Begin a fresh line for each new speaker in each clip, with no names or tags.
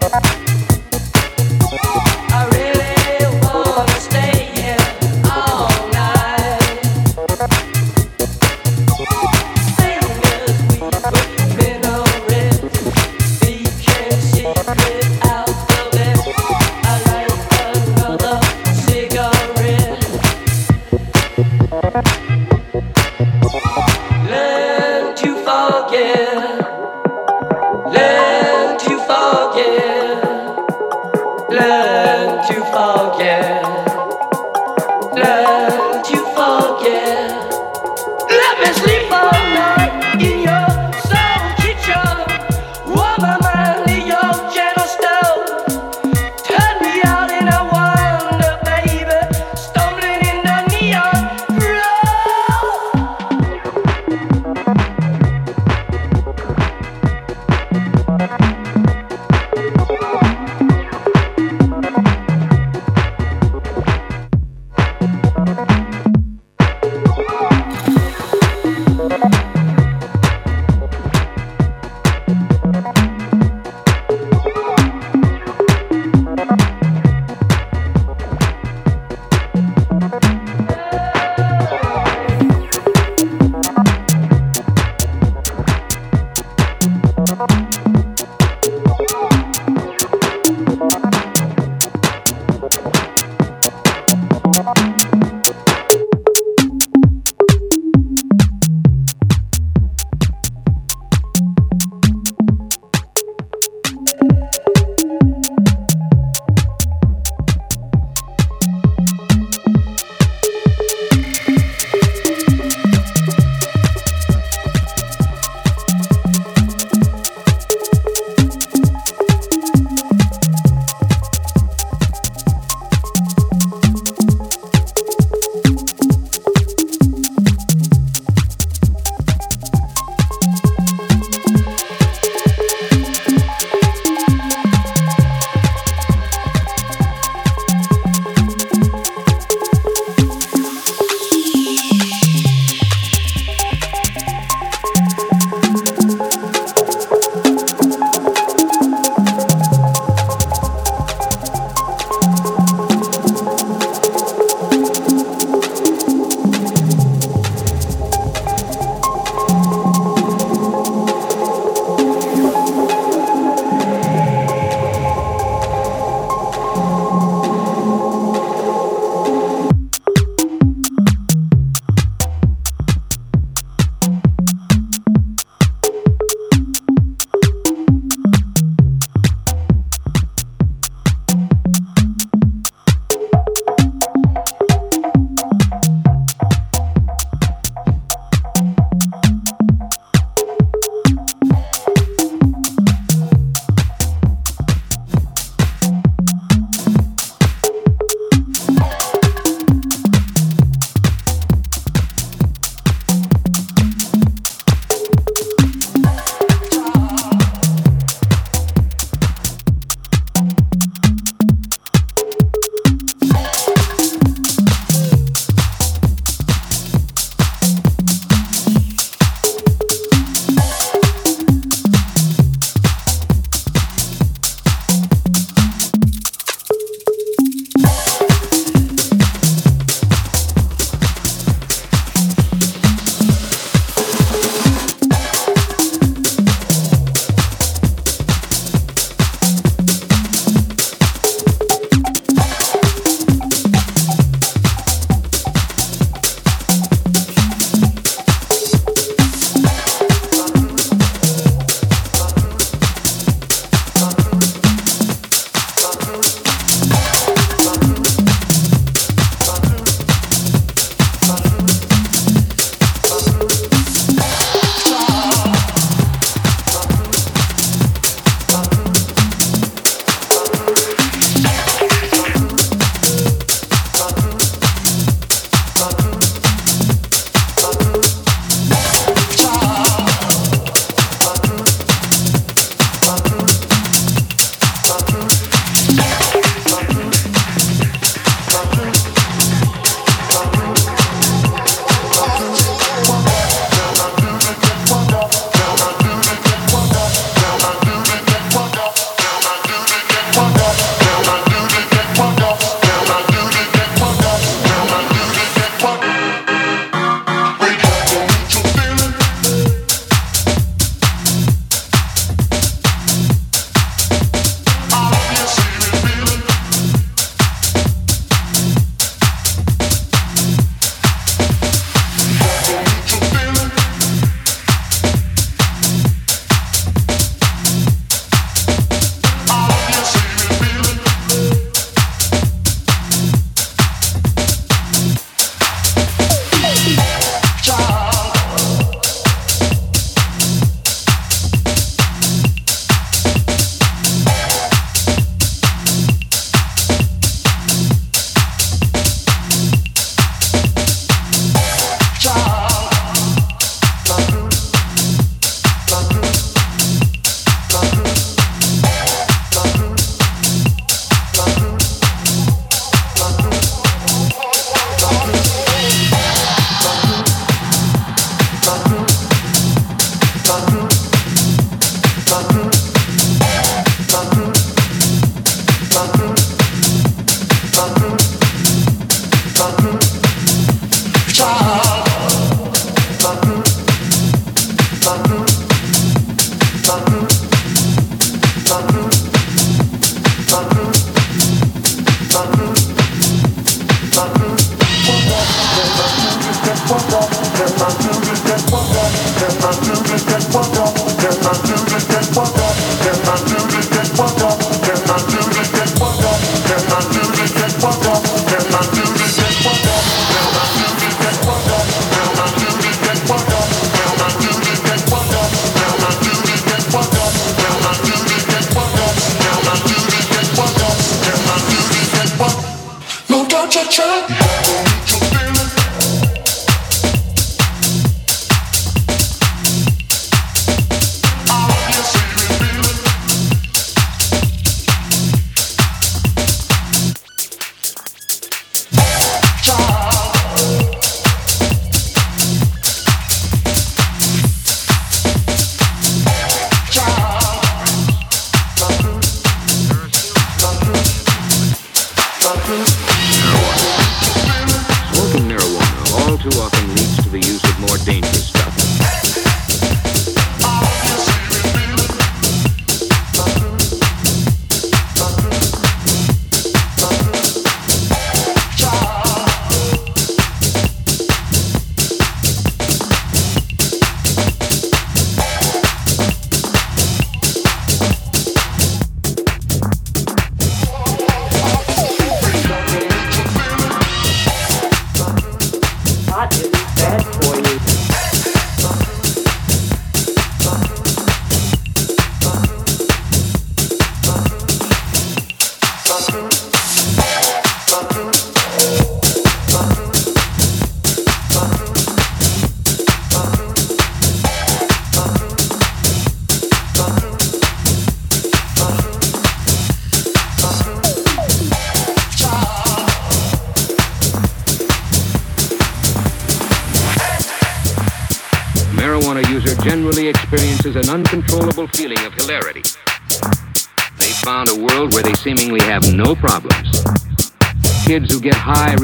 Bye.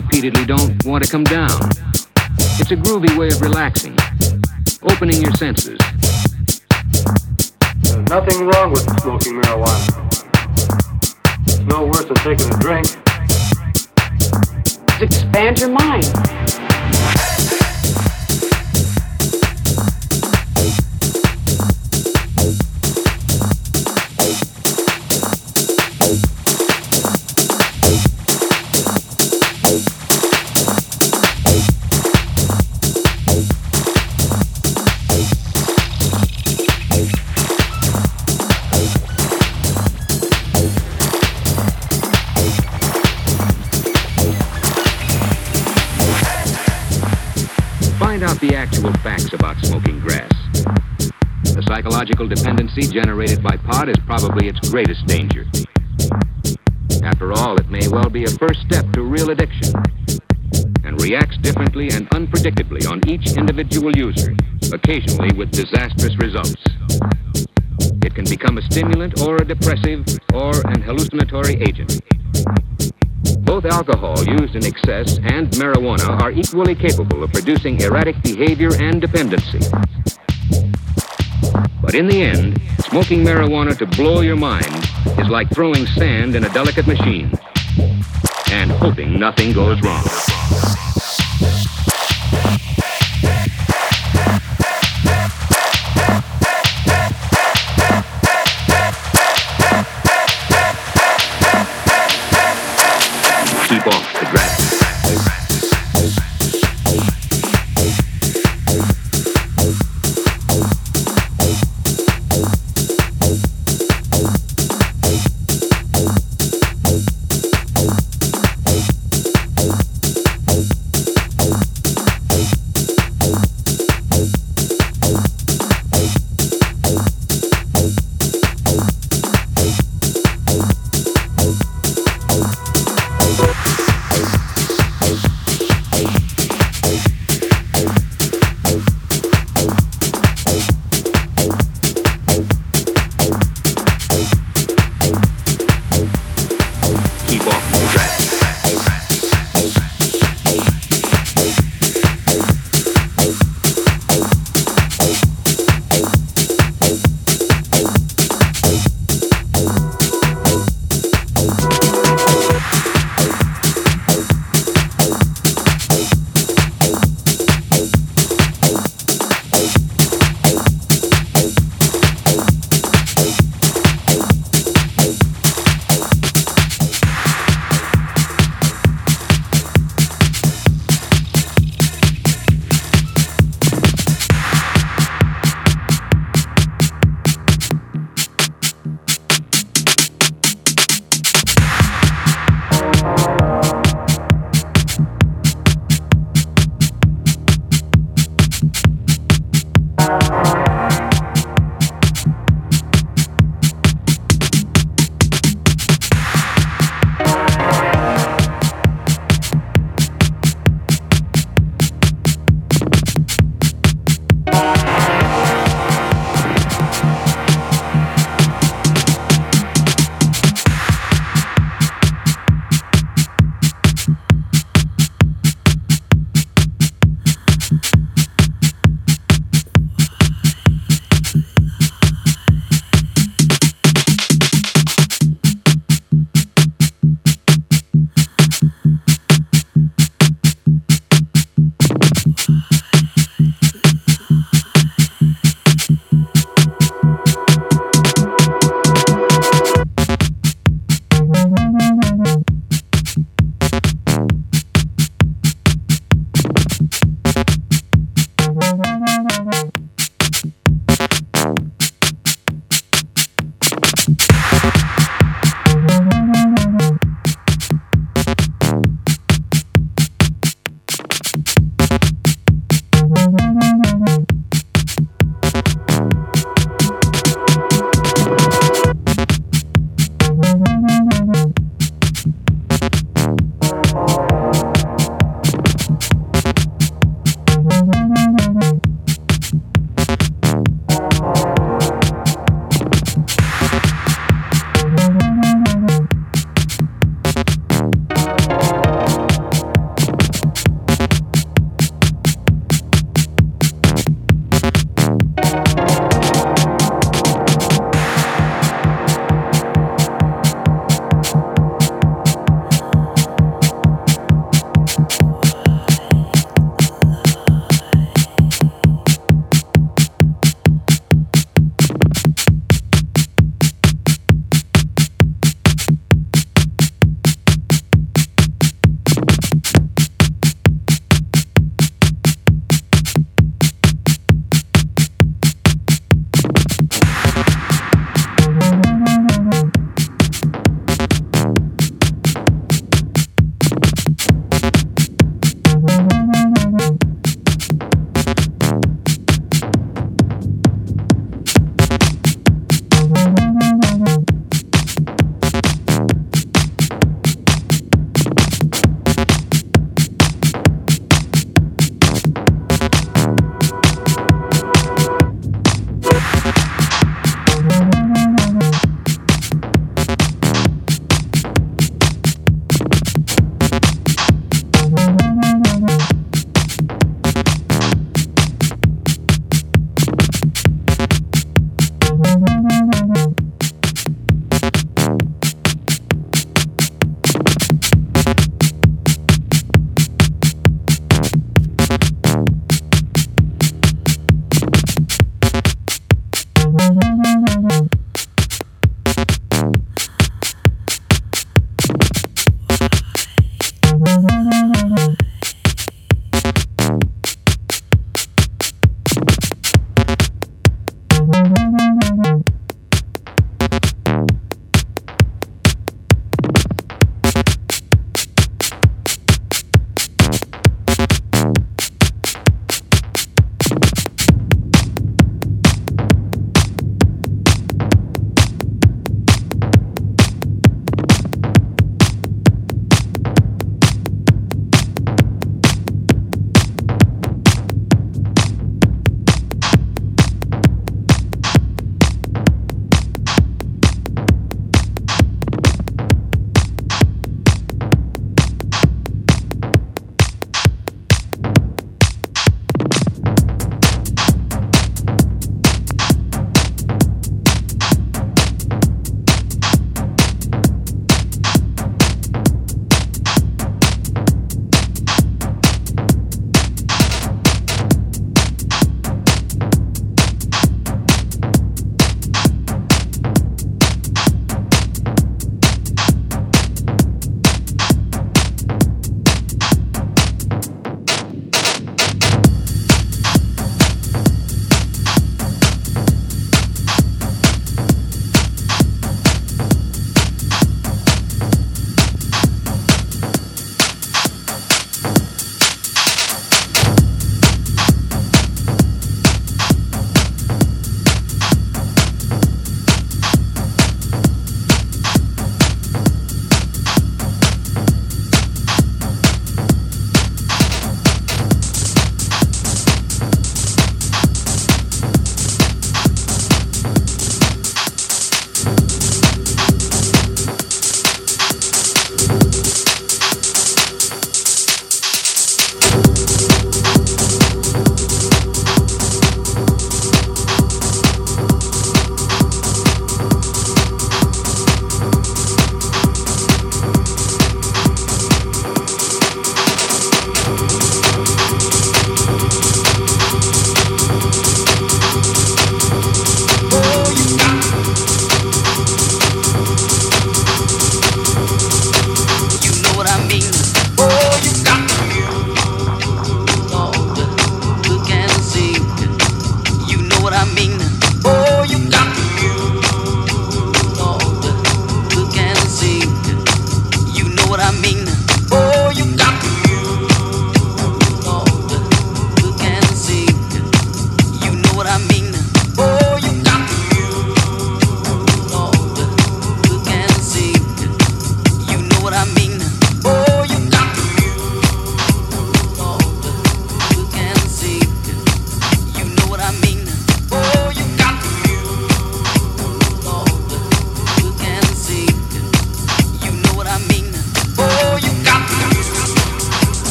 Repeatedly don't want to come down. It's a groovy way of relaxing, opening your senses.
There's nothing wrong with smoking marijuana. It's no worse than taking a drink.
Expand your mind.
Generated by pot is probably its greatest danger. After all, it may well be a first step to real addiction and reacts differently and unpredictably on each individual user, occasionally with disastrous results. It can become a stimulant or a depressive or an hallucinatory agent. Both alcohol used in excess and marijuana are equally capable of producing erratic behavior and dependency. But in the end, smoking marijuana to blow your mind is like throwing sand in a delicate machine and hoping nothing goes wrong.